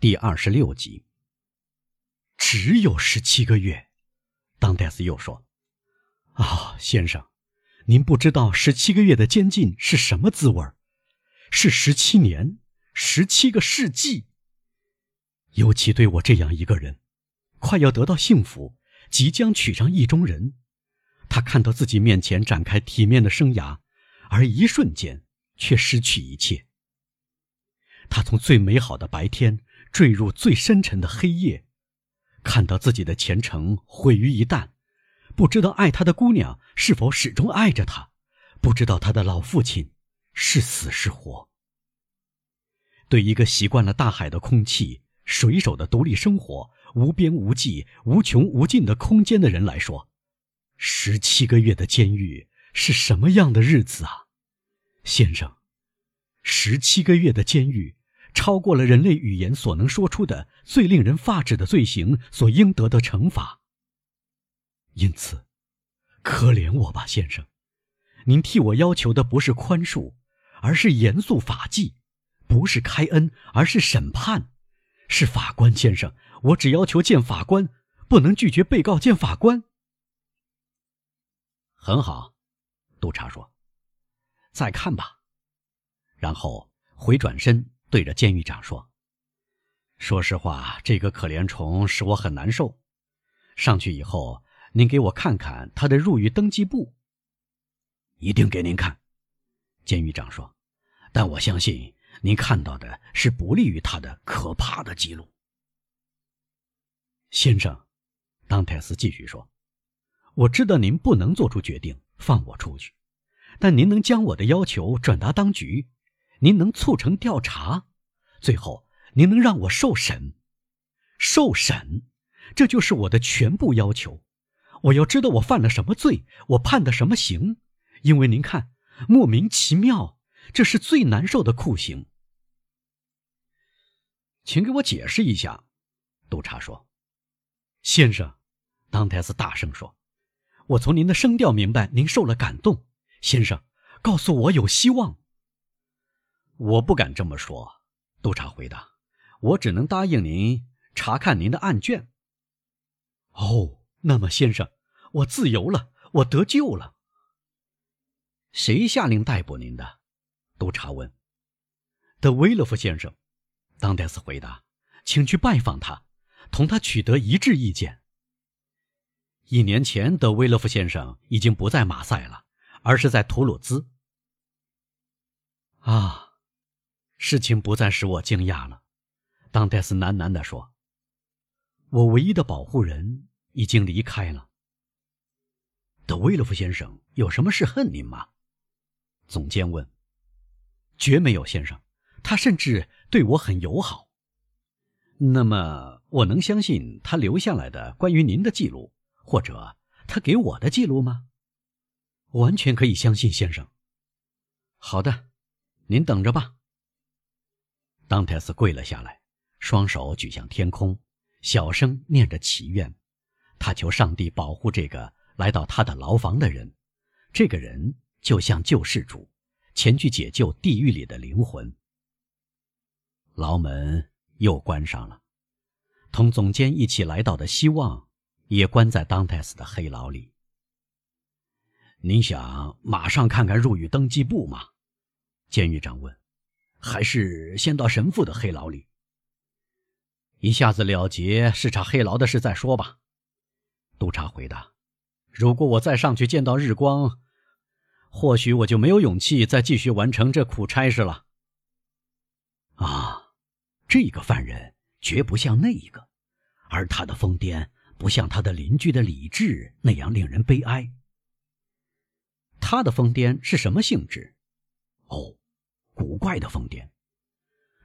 第二十六集。只有十七个月，当戴斯又说：“啊，先生，您不知道十七个月的监禁是什么滋味是十七年，十七个世纪。尤其对我这样一个人，快要得到幸福，即将娶上意中人，他看到自己面前展开体面的生涯，而一瞬间却失去一切。他从最美好的白天坠入最深沉的黑夜。”看到自己的前程毁于一旦，不知道爱他的姑娘是否始终爱着他，不知道他的老父亲是死是活。对一个习惯了大海的空气、水手的独立生活、无边无际、无穷无尽的空间的人来说，十七个月的监狱是什么样的日子啊，先生？十七个月的监狱。超过了人类语言所能说出的最令人发指的罪行所应得的惩罚。因此，可怜我吧，先生，您替我要求的不是宽恕，而是严肃法纪；不是开恩，而是审判。是法官先生，我只要求见法官，不能拒绝被告见法官。很好，督察说：“再看吧。”然后回转身。对着监狱长说：“说实话，这个可怜虫使我很难受。上去以后，您给我看看他的入狱登记簿。一定给您看。”监狱长说：“但我相信您看到的是不利于他的可怕的记录。”先生，当泰斯继续说：“我知道您不能做出决定放我出去，但您能将我的要求转达当局。”您能促成调查，最后您能让我受审，受审，这就是我的全部要求。我要知道我犯了什么罪，我判的什么刑，因为您看，莫名其妙，这是最难受的酷刑。请给我解释一下，督察说。先生，当泰斯大声说：“我从您的声调明白您受了感动。先生，告诉我有希望。”我不敢这么说，督察回答。我只能答应您查看您的案卷。哦，那么先生，我自由了，我得救了。谁下令逮捕您的？督察问。德威勒夫先生，当戴斯回答。请去拜访他，同他取得一致意见。一年前，德威勒夫先生已经不在马赛了，而是在图鲁兹。啊。事情不再使我惊讶了，当戴斯喃喃地说：“我唯一的保护人已经离开了。”德威勒夫先生有什么事恨您吗？总监问。“绝没有，先生，他甚至对我很友好。”那么，我能相信他留下来的关于您的记录，或者他给我的记录吗？完全可以相信，先生。好的，您等着吧。当泰斯跪了下来，双手举向天空，小声念着祈愿。他求上帝保护这个来到他的牢房的人。这个人就像救世主，前去解救地狱里的灵魂。牢门又关上了，同总监一起来到的希望也关在当泰斯的黑牢里。您想马上看看入狱登记簿吗？监狱长问。还是先到神父的黑牢里，一下子了结视察黑牢的事再说吧。督察回答：“如果我再上去见到日光，或许我就没有勇气再继续完成这苦差事了。”啊，这个犯人绝不像那一个，而他的疯癫不像他的邻居的理智那样令人悲哀。他的疯癫是什么性质？哦。古怪的疯癫，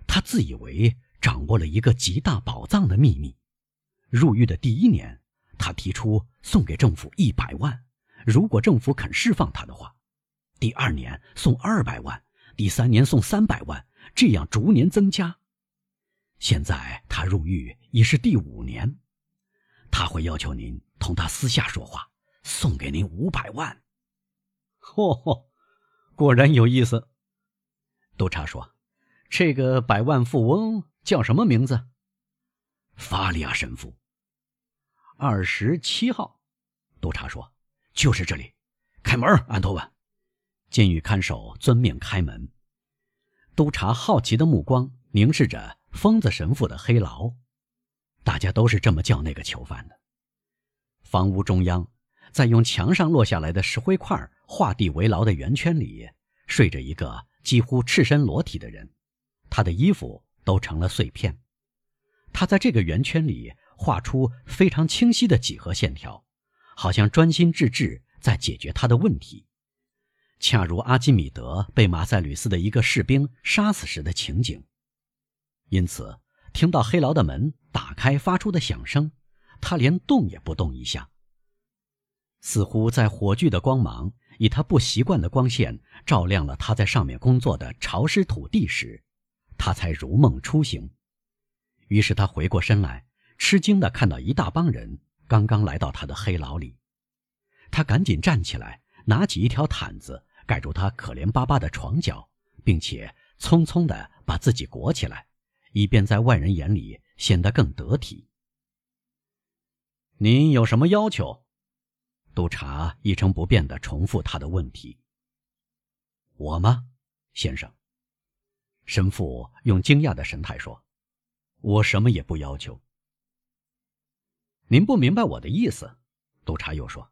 他自以为掌握了一个极大宝藏的秘密。入狱的第一年，他提出送给政府一百万，如果政府肯释放他的话；第二年送二百万，第三年送三百万，这样逐年增加。现在他入狱已是第五年，他会要求您同他私下说话，送给您五百万。嚯嚯，果然有意思。督察说：“这个百万富翁叫什么名字？”法利亚神父。二十七号，督察说：“就是这里，开门，安托万。”监狱看守遵命开门。督察好奇的目光凝视着疯子神父的黑牢，大家都是这么叫那个囚犯的。房屋中央，在用墙上落下来的石灰块画地为牢的圆圈里，睡着一个几乎赤身裸体的人，他的衣服都成了碎片。他在这个圆圈里画出非常清晰的几何线条，好像专心致志在解决他的问题，恰如阿基米德被马塞吕斯的一个士兵杀死时的情景。因此，听到黑牢的门打开发出的响声。他连动也不动一下，似乎在火炬的光芒以他不习惯的光线照亮了他在上面工作的潮湿土地时，他才如梦初醒。于是他回过身来，吃惊地看到一大帮人刚刚来到他的黑牢里。他赶紧站起来，拿起一条毯子盖住他可怜巴巴的床角，并且匆匆地把自己裹起来，以便在外人眼里显得更得体。您有什么要求？督察一成不变的重复他的问题。我吗，先生？神父用惊讶的神态说：“我什么也不要求。”您不明白我的意思，督察又说：“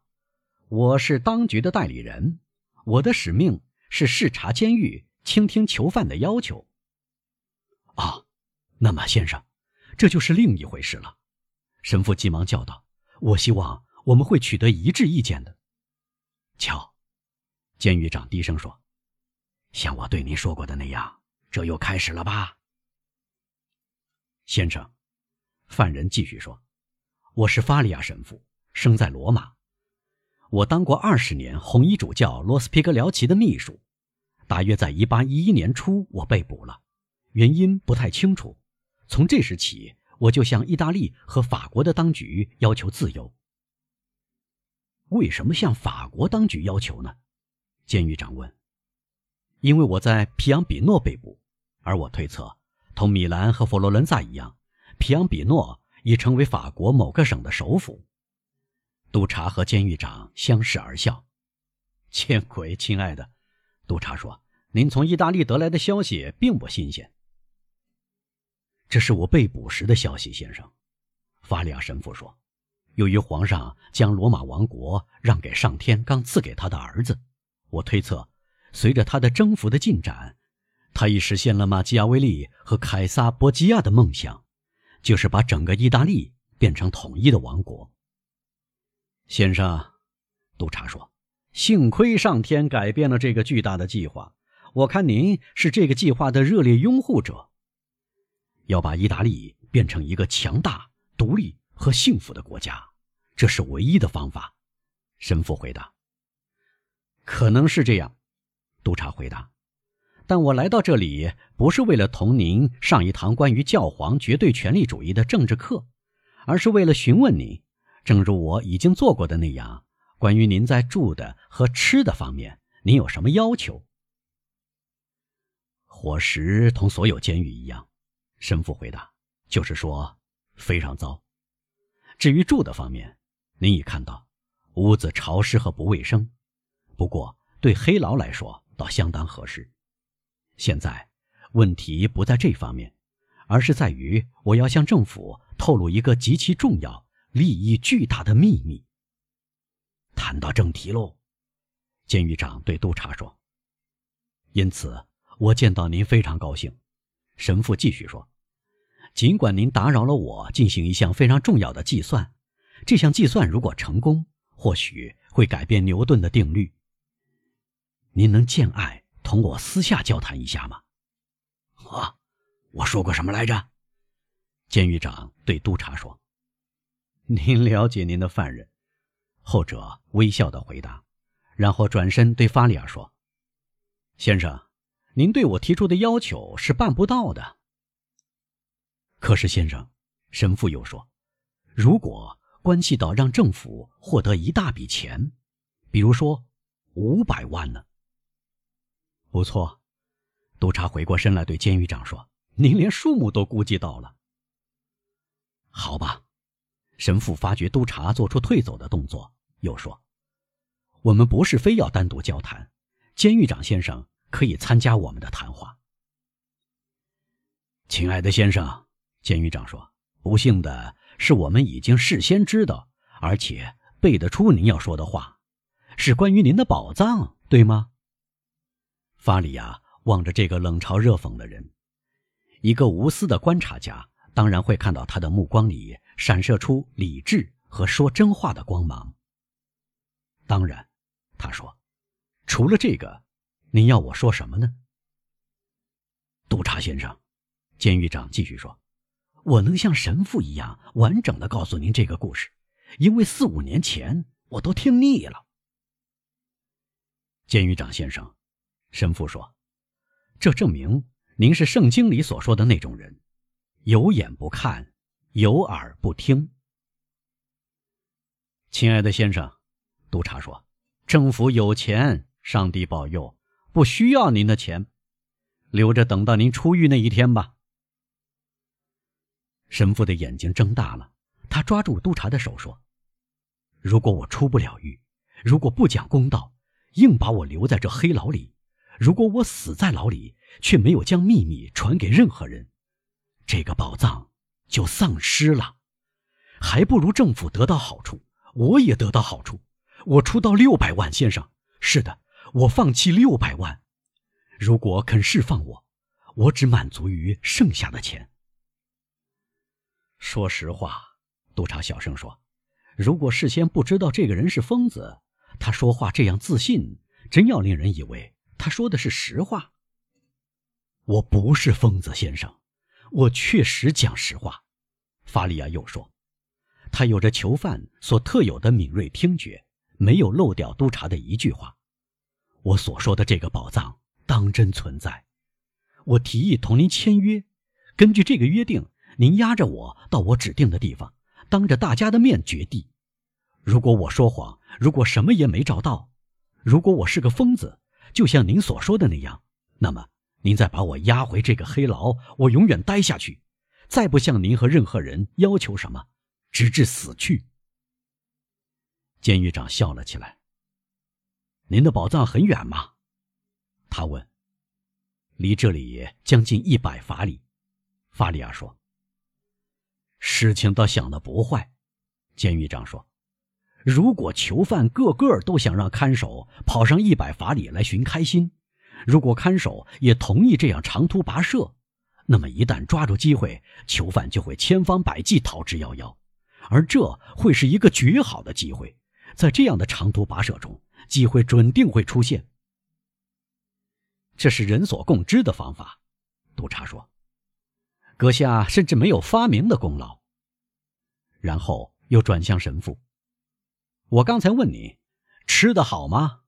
我是当局的代理人，我的使命是视察监狱，倾听囚犯的要求。”啊，那么，先生，这就是另一回事了。神父急忙叫道。我希望我们会取得一致意见的。瞧，监狱长低声说：“像我对您说过的那样，这又开始了吧？”先生，犯人继续说：“我是法利亚神父，生在罗马。我当过二十年红衣主教罗斯皮格辽奇的秘书。大约在一八一一年初，我被捕了，原因不太清楚。从这时起。”我就向意大利和法国的当局要求自由。为什么向法国当局要求呢？监狱长问。因为我在皮昂比诺被捕，而我推测，同米兰和佛罗伦萨一样，皮昂比诺已成为法国某个省的首府。督察和监狱长相视而笑。见鬼，亲爱的，督察说：“您从意大利得来的消息并不新鲜。”这是我被捕时的消息，先生。法利亚神父说：“由于皇上将罗马王国让给上天刚赐给他的儿子，我推测，随着他的征服的进展，他已实现了马基亚维利和凯撒·波基亚的梦想，就是把整个意大利变成统一的王国。”先生，督察说：“幸亏上天改变了这个巨大的计划。我看您是这个计划的热烈拥护者。”要把意大利变成一个强大、独立和幸福的国家，这是唯一的方法。神父回答：“可能是这样。”督察回答：“但我来到这里不是为了同您上一堂关于教皇绝对权力主义的政治课，而是为了询问您，正如我已经做过的那样，关于您在住的和吃的方面，您有什么要求？”伙食同所有监狱一样。神父回答：“就是说，非常糟。至于住的方面，您已看到，屋子潮湿和不卫生。不过，对黑牢来说，倒相当合适。现在，问题不在这方面，而是在于我要向政府透露一个极其重要、利益巨大的秘密。谈到正题喽，监狱长对督察说：‘因此，我见到您非常高兴。’神父继续说。”尽管您打扰了我进行一项非常重要的计算，这项计算如果成功，或许会改变牛顿的定律。您能见爱同我私下交谈一下吗？啊，我说过什么来着？监狱长对督察说：“您了解您的犯人。”后者微笑的回答，然后转身对法里尔说：“先生，您对我提出的要求是办不到的。”可是，先生，神父又说：“如果关系到让政府获得一大笔钱，比如说五百万呢？”不错，督察回过身来对监狱长说：“您连数目都估计到了。”好吧。神父发觉督察做出退走的动作，又说：“我们不是非要单独交谈，监狱长先生可以参加我们的谈话。”亲爱的先生，监狱长说：“不幸的是，我们已经事先知道，而且背得出您要说的话，是关于您的宝藏，对吗？”法里亚望着这个冷嘲热讽的人，一个无私的观察家当然会看到他的目光里。闪射出理智和说真话的光芒。当然，他说：“除了这个，您要我说什么呢？”督察先生，监狱长继续说：“我能像神父一样完整的告诉您这个故事，因为四五年前我都听腻了。”监狱长先生，神父说：“这证明您是圣经里所说的那种人，有眼不看。”有耳不听，亲爱的先生，督察说：“政府有钱，上帝保佑，不需要您的钱，留着等到您出狱那一天吧。”神父的眼睛睁大了，他抓住督察的手说：“如果我出不了狱，如果不讲公道，硬把我留在这黑牢里，如果我死在牢里，却没有将秘密传给任何人，这个宝藏。”就丧失了，还不如政府得到好处，我也得到好处。我出到六百万，先生。是的，我放弃六百万。如果肯释放我，我只满足于剩下的钱。说实话，督察小声说：“如果事先不知道这个人是疯子，他说话这样自信，真要令人以为他说的是实话。”我不是疯子，先生，我确实讲实话。法利亚又说：“他有着囚犯所特有的敏锐听觉，没有漏掉督察的一句话。我所说的这个宝藏当真存在。我提议同您签约，根据这个约定，您押着我到我指定的地方，当着大家的面掘地。如果我说谎，如果什么也没找到，如果我是个疯子，就像您所说的那样，那么您再把我押回这个黑牢，我永远待下去。”再不向您和任何人要求什么，直至死去。监狱长笑了起来。您的宝藏很远吗？他问。离这里将近一百法里。法里亚说。事情倒想的不坏。监狱长说，如果囚犯个个都想让看守跑上一百法里来寻开心，如果看守也同意这样长途跋涉。那么，一旦抓住机会，囚犯就会千方百计逃之夭夭，而这会是一个绝好的机会。在这样的长途跋涉中，机会准定会出现。这是人所共知的方法，督察说。阁下甚至没有发明的功劳。然后又转向神父：“我刚才问你，吃的好吗？”